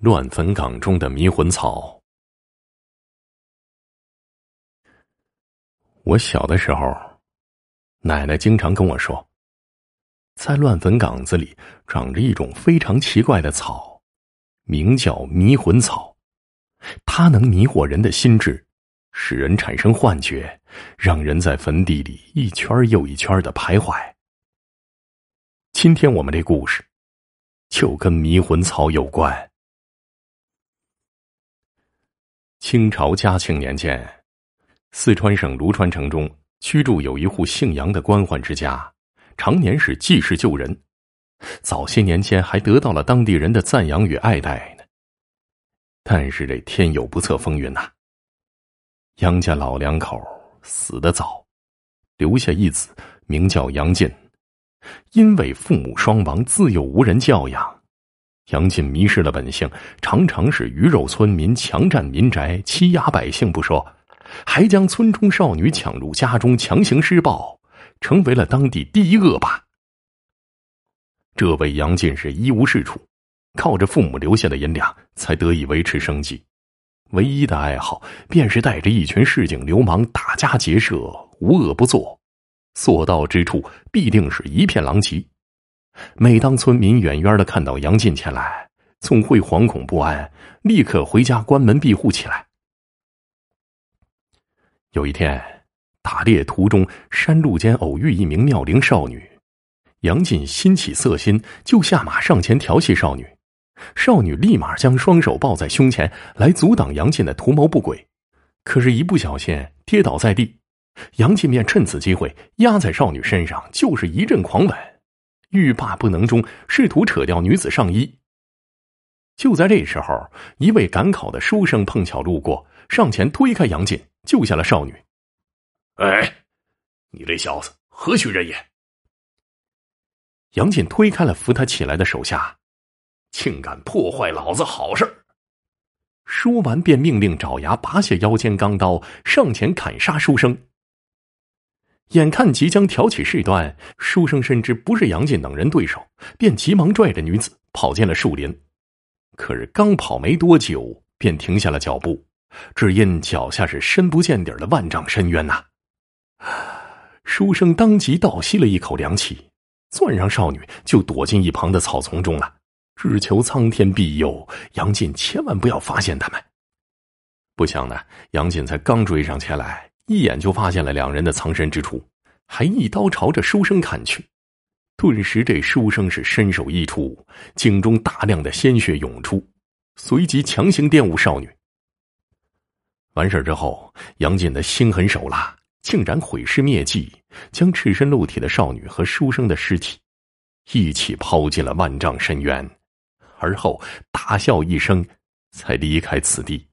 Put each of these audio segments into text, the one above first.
乱坟岗中的迷魂草。我小的时候，奶奶经常跟我说，在乱坟岗子里长着一种非常奇怪的草，名叫迷魂草，它能迷惑人的心智，使人产生幻觉，让人在坟地里一圈又一圈的徘徊。今天我们这故事，就跟迷魂草有关。清朝嘉庆年间，四川省芦川城中居住有一户姓杨的官宦之家，常年是济世救人，早些年间还得到了当地人的赞扬与爱戴呢。但是这天有不测风云呐，杨家老两口死得早，留下一子名叫杨进，因为父母双亡，自幼无人教养。杨进迷失了本性，常常是鱼肉村民，强占民宅，欺压百姓不说，还将村中少女抢入家中，强行施暴，成为了当地第一恶霸。这位杨进是一无是处，靠着父母留下的银两才得以维持生计，唯一的爱好便是带着一群市井流氓打家劫舍，无恶不作，所到之处必定是一片狼藉。每当村民远远的看到杨进前来，总会惶恐不安，立刻回家关门闭户起来。有一天，打猎途中，山路间偶遇一名妙龄少女，杨进心起色心，就下马上前调戏少女。少女立马将双手抱在胸前，来阻挡杨进的图谋不轨。可是，一不小心跌倒在地，杨进便趁此机会压在少女身上，就是一阵狂吻。欲罢不能中，试图扯掉女子上衣。就在这时候，一位赶考的书生碰巧路过，上前推开杨进，救下了少女。哎，你这小子何许人也？杨进推开了扶他起来的手下，竟敢破坏老子好事！说完，便命令爪牙拔下腰间钢刀，上前砍杀书生。眼看即将挑起事端，书生深知不是杨进等人对手，便急忙拽着女子跑进了树林。可是刚跑没多久，便停下了脚步，只因脚下是深不见底的万丈深渊呐！书生当即倒吸了一口凉气，攥上少女就躲进一旁的草丛中了，只求苍天庇佑，杨进千万不要发现他们。不想呢，杨进才刚追上前来。一眼就发现了两人的藏身之处，还一刀朝着书生砍去。顿时，这书生是身首异处，颈中大量的鲜血涌出，随即强行玷污少女。完事之后，杨进的心狠手辣，竟然毁尸灭迹，将赤身露体的少女和书生的尸体一起抛进了万丈深渊，而后大笑一声，才离开此地。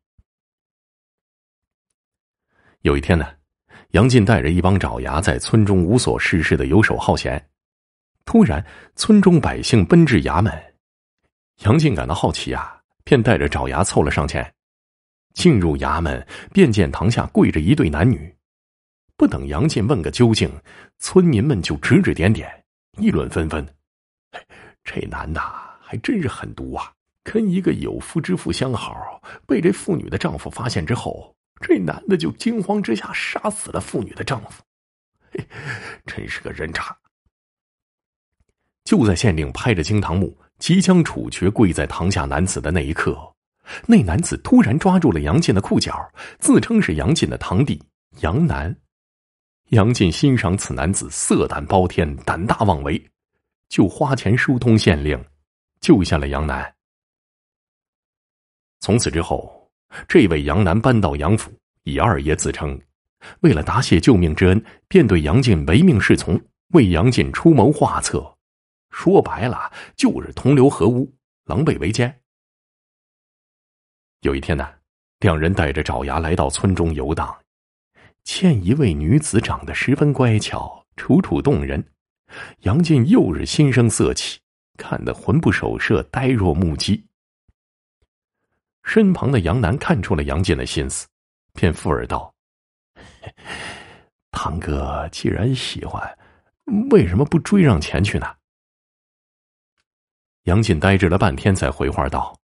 有一天呢，杨进带着一帮爪牙在村中无所事事的游手好闲。突然，村中百姓奔至衙门，杨进感到好奇啊，便带着爪牙凑了上前。进入衙门，便见堂下跪着一对男女。不等杨进问个究竟，村民们就指指点点，议论纷纷。这男的还真是狠毒啊！跟一个有夫之妇相好，被这妇女的丈夫发现之后。这男的就惊慌之下杀死了妇女的丈夫，真是个人渣！就在县令拍着惊堂木，即将处决跪在堂下男子的那一刻，那男子突然抓住了杨进的裤脚，自称是杨进的堂弟杨楠。杨进欣赏此男子色胆包天、胆大妄为，就花钱疏通县令，救下了杨楠。从此之后。这位杨楠搬到杨府，以二爷自称，为了答谢救命之恩，便对杨进唯命是从，为杨进出谋划策。说白了，就是同流合污，狼狈为奸。有一天呢，两人带着爪牙来到村中游荡，见一位女子长得十分乖巧，楚楚动人。杨进又是心生色起，看得魂不守舍，呆若木鸡。身旁的杨楠看出了杨进的心思，便附耳道：“堂哥既然喜欢，为什么不追上前去呢？”杨进呆滞了半天，才回话道：“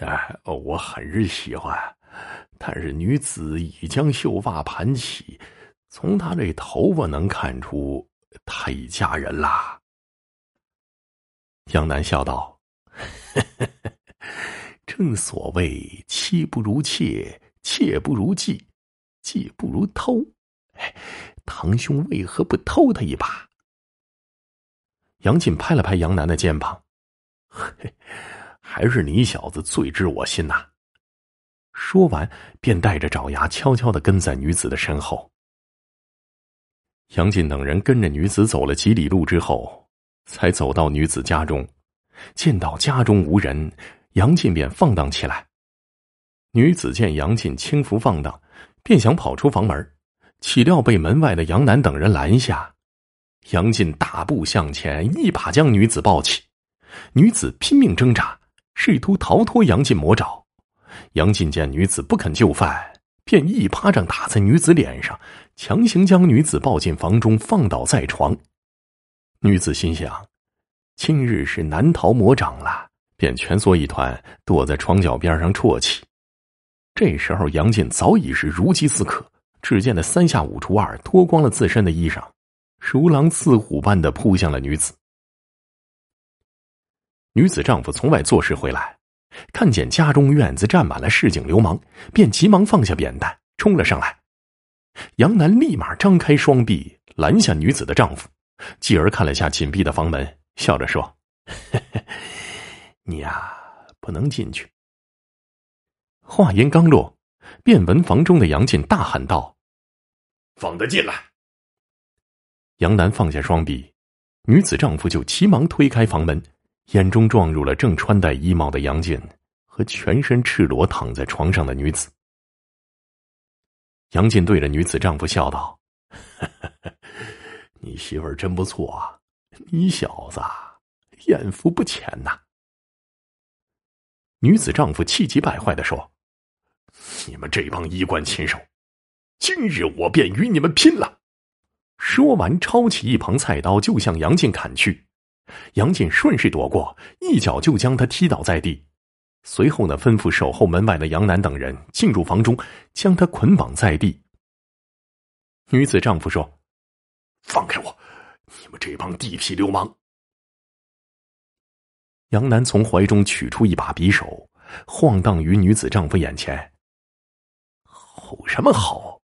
哎，我很是喜欢，但是女子已将秀发盘起，从她这头发能看出，她已嫁人啦。杨楠笑道：“呵呵呵正所谓妻不如妾，妾不如妓，妓不如偷。哎堂兄为何不偷他一把？”杨进拍了拍杨楠的肩膀：“嘿，还是你小子最知我心呐！”说完，便带着爪牙悄悄的跟在女子的身后。杨进等人跟着女子走了几里路之后。才走到女子家中，见到家中无人，杨进便放荡起来。女子见杨进轻浮放荡，便想跑出房门，岂料被门外的杨楠等人拦下。杨进大步向前，一把将女子抱起，女子拼命挣扎，试图逃脱杨进魔爪。杨进见女子不肯就范，便一巴掌打在女子脸上，强行将女子抱进房中，放倒在床。女子心想，今日是难逃魔掌了，便蜷缩一团，躲在床角边上啜泣。这时候，杨进早已是如饥似渴，只见他三下五除二脱光了自身的衣裳，如狼似虎般的扑向了女子。女子丈夫从外做事回来，看见家中院子站满了市井流氓，便急忙放下扁担，冲了上来。杨楠立马张开双臂拦下女子的丈夫。继而看了下紧闭的房门，笑着说：“你呀，不能进去。”话音刚落，便闻房中的杨进大喊道：“放他进来！”杨楠放下双臂，女子丈夫就急忙推开房门，眼中撞入了正穿戴衣帽的杨进和全身赤裸躺在床上的女子。杨进对着女子丈夫笑道。你媳妇儿真不错啊！你小子艳福不浅呐。女子丈夫气急败坏的说：“你们这帮衣冠禽兽，今日我便与你们拼了！”说完，抄起一旁菜刀就向杨进砍去。杨进顺势躲过，一脚就将他踢倒在地。随后呢，吩咐守候门外的杨楠等人进入房中，将他捆绑在地。女子丈夫说。放开我！你们这帮地痞流氓！杨楠从怀中取出一把匕首，晃荡于女子丈夫眼前。吼什么吼？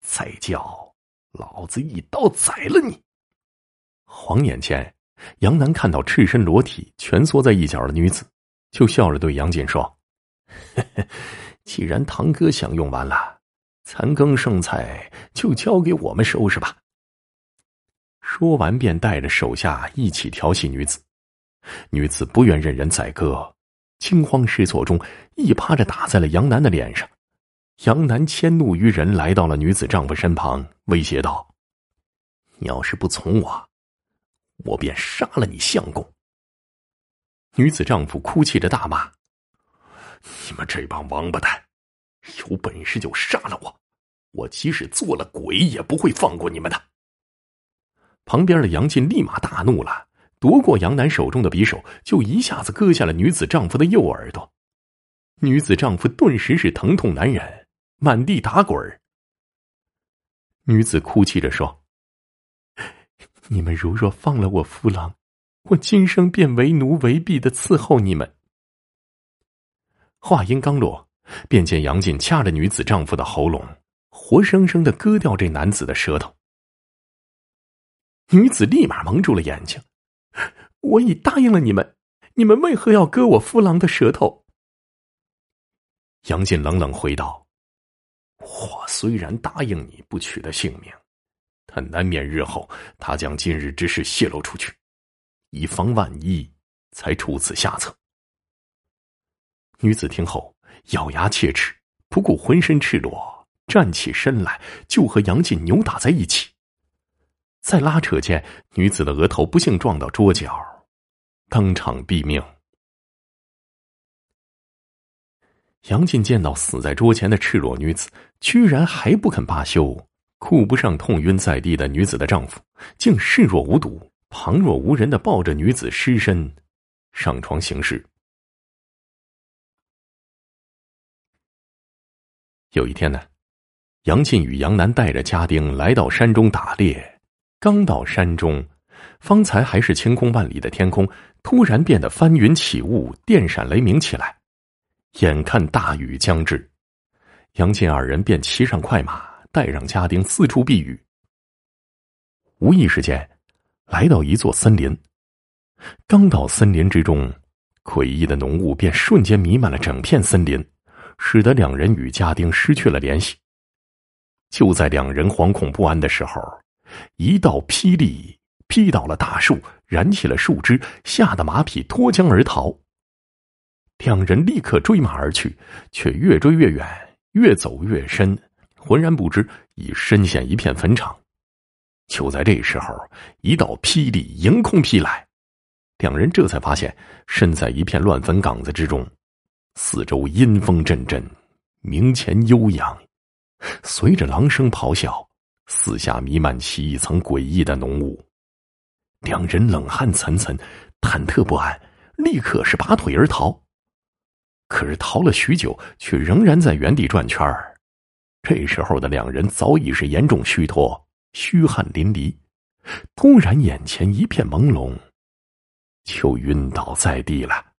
再叫，老子一刀宰了你！晃眼间，杨楠看到赤身裸体蜷缩在一角的女子，就笑着对杨进说：“ 既然堂哥享用完了，残羹剩菜就交给我们收拾吧。”说完，便带着手下一起调戏女子。女子不愿任人宰割，惊慌失措中，一巴掌打在了杨楠的脸上。杨楠迁怒于人，来到了女子丈夫身旁，威胁道：“你要是不从我，我便杀了你相公。”女子丈夫哭泣着大骂：“你们这帮王八蛋，有本事就杀了我！我即使做了鬼，也不会放过你们的！”旁边的杨进立马大怒了，夺过杨楠手中的匕首，就一下子割下了女子丈夫的右耳朵。女子丈夫顿时是疼痛难忍，满地打滚女子哭泣着说：“你们如若放了我夫郎，我今生便为奴为婢的伺候你们。”话音刚落，便见杨进掐着女子丈夫的喉咙，活生生的割掉这男子的舌头。女子立马蒙住了眼睛，我已答应了你们，你们为何要割我夫郎的舌头？杨进冷冷回道：“我虽然答应你不取他性命，但难免日后他将今日之事泄露出去，以防万一，才出此下策。”女子听后咬牙切齿，不顾浑身赤裸，站起身来就和杨进扭打在一起。在拉扯间，女子的额头不幸撞到桌角，当场毙命。杨进见到死在桌前的赤裸女子，居然还不肯罢休，顾不上痛晕在地的女子的丈夫，竟视若无睹、旁若无人的抱着女子尸身上床行事。有一天呢，杨进与杨楠带着家丁来到山中打猎，刚到山中，方才还是晴空万里的天空，突然变得翻云起雾，电闪雷鸣起来。眼看大雨将至，杨进二人便骑上快马，带上家丁四处避雨。无意之间，来到一座森林。刚到森林之中，诡异的浓雾便瞬间弥漫了整片森林，使得两人与家丁失去了联系。就在两人惶恐不安的时候，一道霹雳劈倒了大树，燃起了树枝，吓得马匹脱缰而逃。两人立刻追马而去，却越追越远，越走越深，浑然不知已深陷一片坟场。就在这时候，一道霹雳迎空劈来，两人这才发现身在一片乱坟岗子之中，四周阴风阵阵，冥前悠扬，随着狼声咆哮，四下弥漫起一层诡异的浓雾。两人冷汗涔涔，忐忑不安，立刻是拔腿而逃。可是逃了许久，却仍然在原地转圈儿。这时候的两人早已是严重虚脱，虚汗淋漓。突然，眼前一片朦胧，就晕倒在地了。